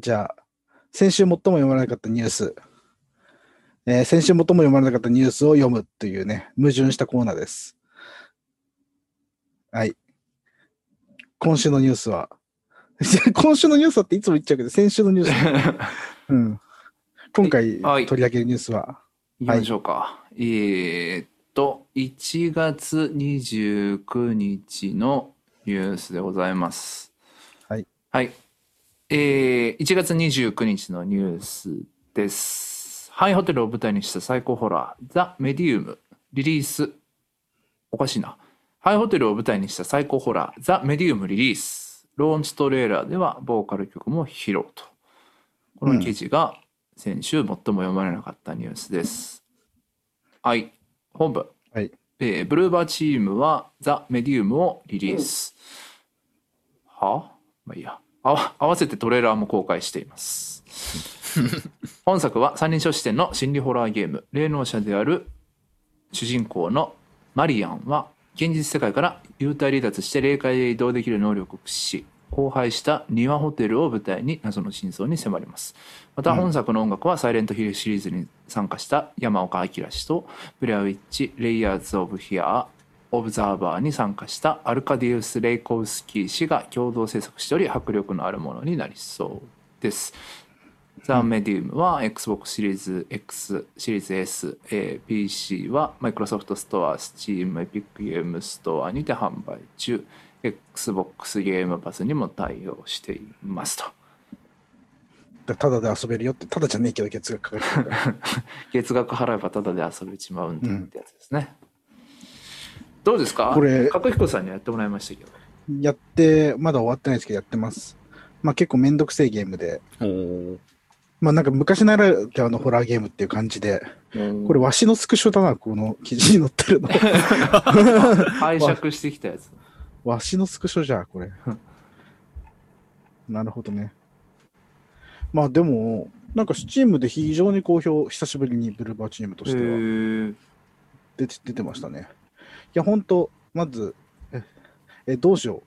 じゃあ、先週最も読まれなかったニュース、えー先週最も読まれなかったニュースを読むというね、矛盾したコーナーです。はい。今週のニュースは、今週のニュースはっていつも言っちゃうけど、先週のニュース、うん。今回はい取り上げるニュースは、行きましょうか。えーっと、1月29日のニュースでございます。はい。はい。えー、1月29日のニュースです。ハイホテルを舞台にした最高ホラー、ザ・メディウム、リリース。おかしいな。ハイホテルを舞台にした最高ホラー、ザ・メディウムリリース。ローンチトレーラーではボーカル曲も披露と。この記事が先週最も読まれなかったニュースです。はい。本部。はい。えーブルーバーチームはザ・メディウムをリリース。は？まあいいや。あわ合わせてトレーラーも公開しています。本作は三人称視点の心理ホラーゲーム。霊能者である主人公のマリアンは現実世界から幽体離脱して霊界へ移動できる能力を駆使し荒廃した庭ホテルを舞台に謎の真相に迫りますまた本作の音楽はサイレントヒルシリーズに参加した山岡明氏とブレアウィッチ・レイヤーズ・オブ・ヒアオブザーバーに参加したアルカディウス・レイコウスキー氏が共同制作しており迫力のあるものになりそうですザ・メディウムは Xbox シリーズ X、シリーズ S、えー PC は Microsoft Store、Steam、Epic Game Store にて販売中。Xbox ゲームパスにも対応していますと。でただで遊べるよって、ただじゃねえけど月額かかる。月額払えばタダで遊べちまうんだってやつですね。どうですか？これ角彦さんにやってもらいましたけど。やって、まだ終わってないですけどやってます。まあ結構めんどくせえゲームで、まあなんか昔ならではのホラーゲームっていう感じで、これわしのスクショだな、この記事に載ってるの。拝借してきたやつ。わしのスクショじゃ、これ。なるほどね。まあでも、なんかスチームで非常に好評、久しぶりにブルーバーチームとへしてはー出て出てましたね。いや、本当まず、え、えどうしよ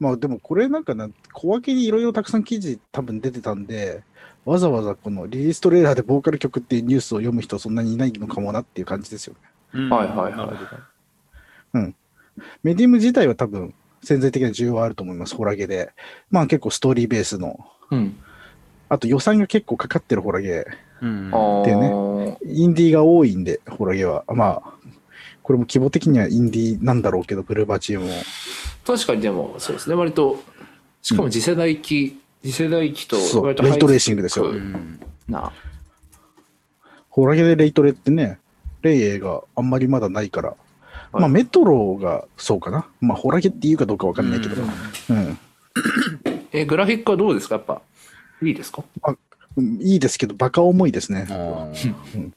う。まあでもこれなんかな、小分けにいろいろたくさん記事多分出てたんで、わざわざこのリリーストレーラーでボーカル曲っていうニュースを読む人そんなにいないのかもなっていう感じですよね。うんはいはいはいなるほどメディウム自体は多分潜在的な需要はあると思います、ホラゲで。まあ結構ストーリーベースの、うん。あと予算が結構かかってるホラゲっていうインディーが多いんで、ホラゲは。まあ、これも規模的にはインディーなんだろうけど、ブルーバーチームも。確かにでもそうですね割としかも次世代機、次世代機とそう割とレイトレーシングですようんなホラゲでレイトレってね、レイエがあんまりまだないから。はいまあメトロがそうかな。まあホラゲっていうかどうかわかんないけど。うん。えグラフィックはどうですか？やっぱいいですか？うんいいですけど、バカ重いですね。あー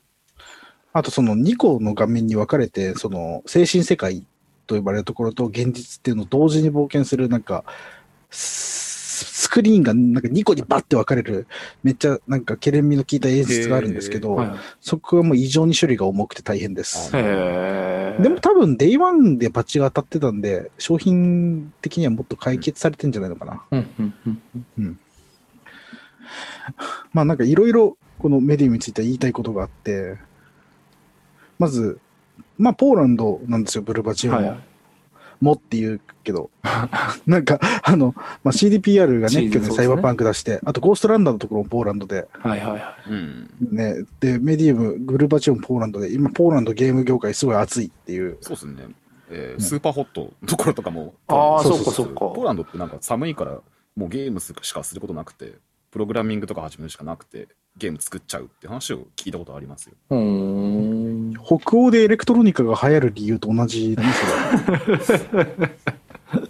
あとその2個の画面に分かれて、その精神世界と呼ばれるところと現実っていうのを同時に冒険する、なんか、ススクリーンがなんか2個にバッて分かれる、めっちゃなんかケレン味の効いた演出があるんですけど、はい。そこはもう異常に処理が重くて大変です。でも多分 Day1 でパッチが当たってたんで、商品的にはもっと解決されてんじゃないのかな。うんうんうん。まあなんかいろいろこのメディウムについては言いたいことがあって、まず、まあポーランドなんですよ、ブルーバチームも。はいもって言うけど、なんか、あの、まあ、CDPR がね、去年サイバーパンク出して、あとゴーストランダーのところもポーランドで、はいはいはうんね、で、メディウム、ブルーバチームもポーランドで、今、ポーランドゲーム業界すごい熱いっていう、そうですね。えーうんスーパーホットのところとかも。あーそうかそっか。ポーランドってなんか寒いから、もうゲームしかすることなくて、プログラミングとか始めるしかなくて、ゲーム作っちゃうって話を聞いたことありますよ。いうーん北欧でエレクトロニカが流行る理由と同じだね、それ。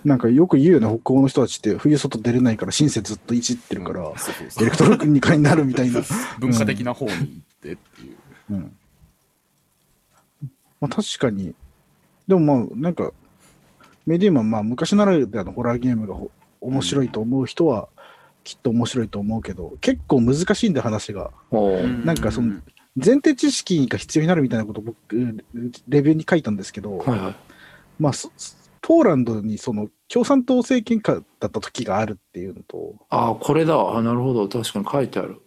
なんかよく言うよね、北欧の人たちって冬外出れないからシンセずっといじってるから、エレクトロニカになるみたいな。文化的な方に行ってっていう。うん。まあ確かに。でもまあなんか、メディウムはまあ昔ならではのホラーゲームがほ面白いと思う人はきっと面白いと思うけど、結構難しいんで話が。なんかその前提知識が必要になるみたいなことを僕、レビューに書いたんですけど、はいはいまあそポーランドにその共産党政権下だった時があるっていうのと、ああ、これだ。あなるほど。確かに書いてある。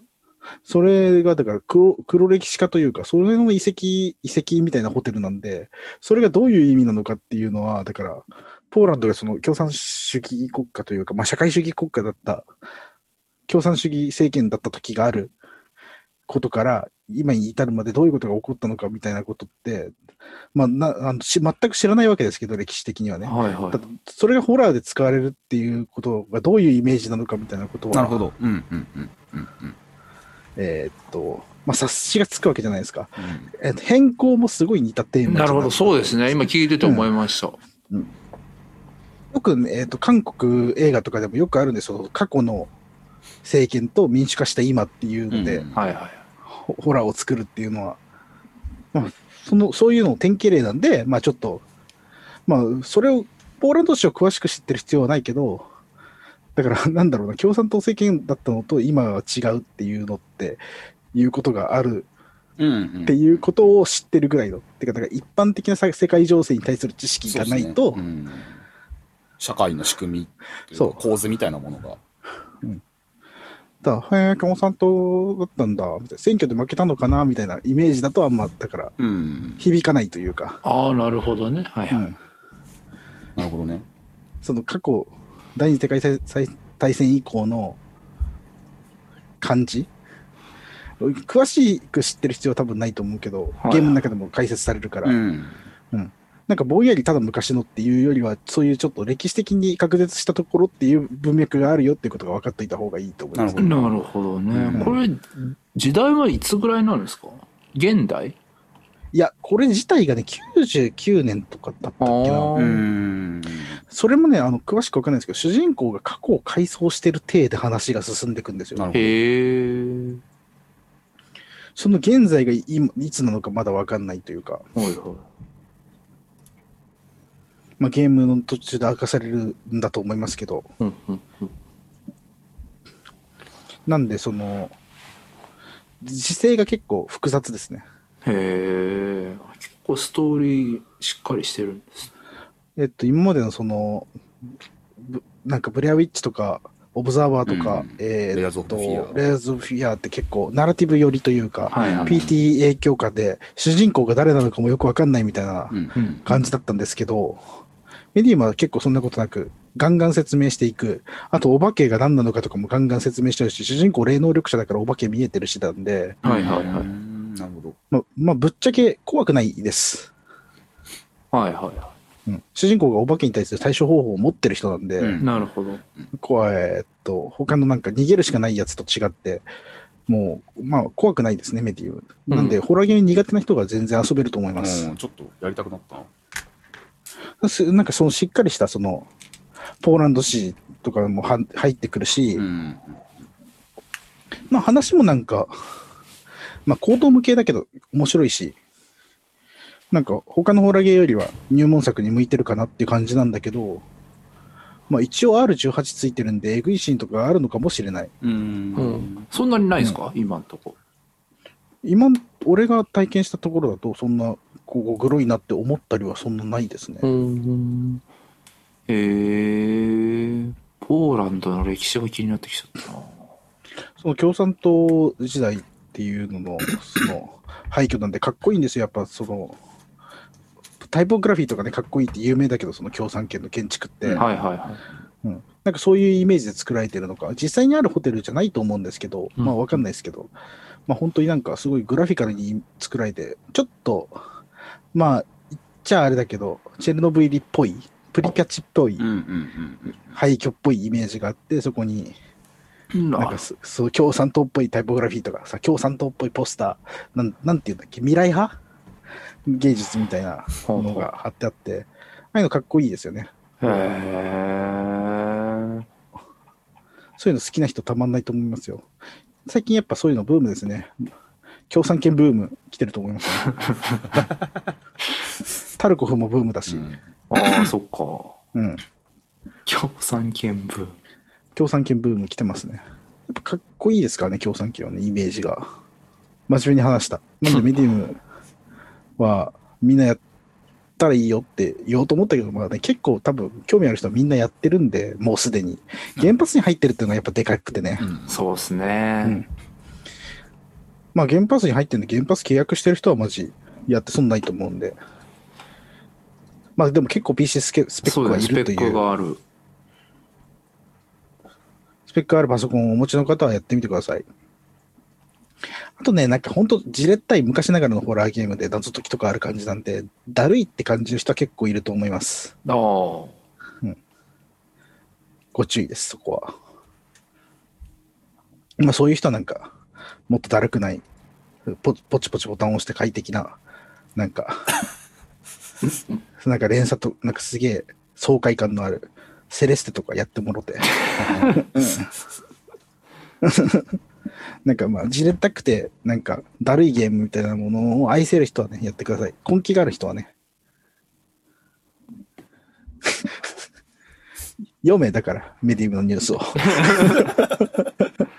それがだから黒黒歴史家というか、それの遺跡、遺跡みたいなホテルなんで、それがどういう意味なのかっていうのは、だから、ポーランドがその共産主義国家というか、まあ社会主義国家だった、共産主義政権だった時があることから、今に至るまでどういうことが起こったのかみたいなことって、まあ、なあのし全く知らないわけですけど、歴史的にはね。はいはいそれがホラーで使われるっていうことがどういうイメージなのかみたいなことは、なるほど。うんうんうんうんうんえーっと、まあ、察しがつくわけじゃないですか。うん。えっと変更もすごい似たテーマなるほど。そうですね。今聞いてて思いました。よくね、えっと、韓国映画とかでもよくあるんですよ。過去の政権と民主化した今っていうので、うんはいはい。ホホラーを作るっていうのは、まあ、その、そういうのを典型例なんで、まあちょっと、まあ、それを、ポーランド史を詳しく知ってる必要はないけど、だから、なんだろうな、共産党政権だったのと今は違うっていうのって、いうことがあるうんうん。っていうことを知ってるぐらいの。てか、だから一般的なさ世界情勢に対する知識がないと、ね。うん。社会の仕組みそうか構図みたいなものが。だから、へえ、共産党だったんだ、みたいな、選挙で負けたのかな、みたいなイメージだとあんま、だから、うん。響かないというか、ああ、なるほどね。はいはい。うん、なるほどね。その過去、第二次世界大戦以降の感じ？詳しく知ってる必要は多分ないと思うけど、はいゲームの中でも解説されるから、うん。なんかぼんやりただ昔のっていうよりは、そういうちょっと歴史的に確絶したところっていう文脈があるよっていうことが分かっていた方がいいと思います。なるなるほどね。うんこれ、時代はいつぐらいなんですか？現代いや、これ自体がね、99年とかだったっけな。それもね、あの、詳しくわかんないですけど、主人公が過去を回想してる体で話が進んでいくんですよ。へえ。その現在が今いつなのかまだわかんないというか、はいはい。まあ、ゲームの途中で明かされるんだと思いますけど、うんうんうんなんで、その、時勢が結構複雑ですね。へえ。結構ストーリーしっかりしてるんです。えっと、今までのその、ぶなんかブレアウィッチとか、オブザーバーとか、うんえーレイヤーズ・オブ・フィアって結構、ナラティブ寄りというか、はいはい。PT 影響下で、主人公が誰なのかもよくわかんないみたいなうんうん感じだったんですけど、メディウムは結構そんなことなく、ガンガン説明していく。あと、お化けが何なのかとかもガンガン説明してるし、主人公霊能力者だからお化け見えてるしなんで、はいはいはいうんなるほど。まあ、まあ、ぶっちゃけ怖くないです。はいはうん、主人公がお化けに対する対処方法を持ってる人なんで、うんい。なるほど。怖い、えっと、他のなんか逃げるしかないやつと違って、もう、まあ、怖くないですね、メディウム。なんで、うんホラーゲーム苦手な人が全然遊べると思います。うんちょっとやりたくなったな。す なんかそのしっかりしたそのポーランド史とかもは入ってくるし、うん。まあ話もなんか、まあ高等無形だけど面白いし、なんか他のホラゲーよりは入門作に向いてるかなっていう感じなんだけど、まあ一応 R18 ついてるんで、エグいシーンとかあるのかもしれない。う。うんん。そんなにないですか？今んとこ。今、俺が体験したところだと、そんな、こう、グロいなって思ったりはそんなないですね。ん。へえ。ポーランドの歴史が気になってきちゃったな。その共産党時代っていうのの、その、廃墟なんでかっこいいんですよ。やっぱその、タイポグラフィーとかね、かっこいいって有名だけど、その共産圏の建築って、うんはいはいはい。うんなんかそういうイメージで作られてるのか、実際にあるホテルじゃないと思うんですけど、うんまあわかんないですけど、まあ本当になんかすごいグラフィカルに作られて、ちょっと、まあ、言っちゃあれだけど、チェルノブイリっぽい、プリキャチっぽい廃墟っぽいイメージがあって、そこにななんかそそう共産党っぽいタイポグラフィーとかさ、共産党っぽいポスター、なんなんていうんだっけ、未来派？芸術みたいなものが貼ってあって、ああいうのかっこいいですよね。へえ。そういうの好きな人たまんないと思いますよ。最近やっぱそういうのブームですね。共産権ブーム来てると思います、ね。タルコフもブームだし、うん。ああ、そっか。うん。共産圏部。共産権ブーム来てますね。やっぱかっこいいですからね、共産権はね、イメージが。真面目に話した。なんでメディウムはみんなやったらいいよって言おうと思ったけど、まあね、結構多分興味ある人はみんなやってるんで、もうすでに。原発に入ってるっていうのがやっぱでかくてね。うんそうですね。うんまあ原発に入ってるんで、原発契約してる人はマジやって損ないと思うんで。まあでも結構 PC スケスペックがそうだね、スペックいるという、がある。スペックあるパソコンをお持ちの方はやってみてください。あとね、なんか本当じれったい昔ながらのホラーゲームで謎解きとかある感じなんで、だるいって感じる人は結構いると思います。ああ。ご注意です、そこは。まあそういう人はなんか、もっとだるくない、ポポチポチボタンを押して快適な、なんか、なんか連鎖と、なんかすげえ爽快感のある、セレステとかやってもろて。う んなんかまあ、じれったくて、なんか、だるいゲームみたいなものを愛せる人はね、やってください。根気がある人はね。読め、だから、メディウムのニュースを。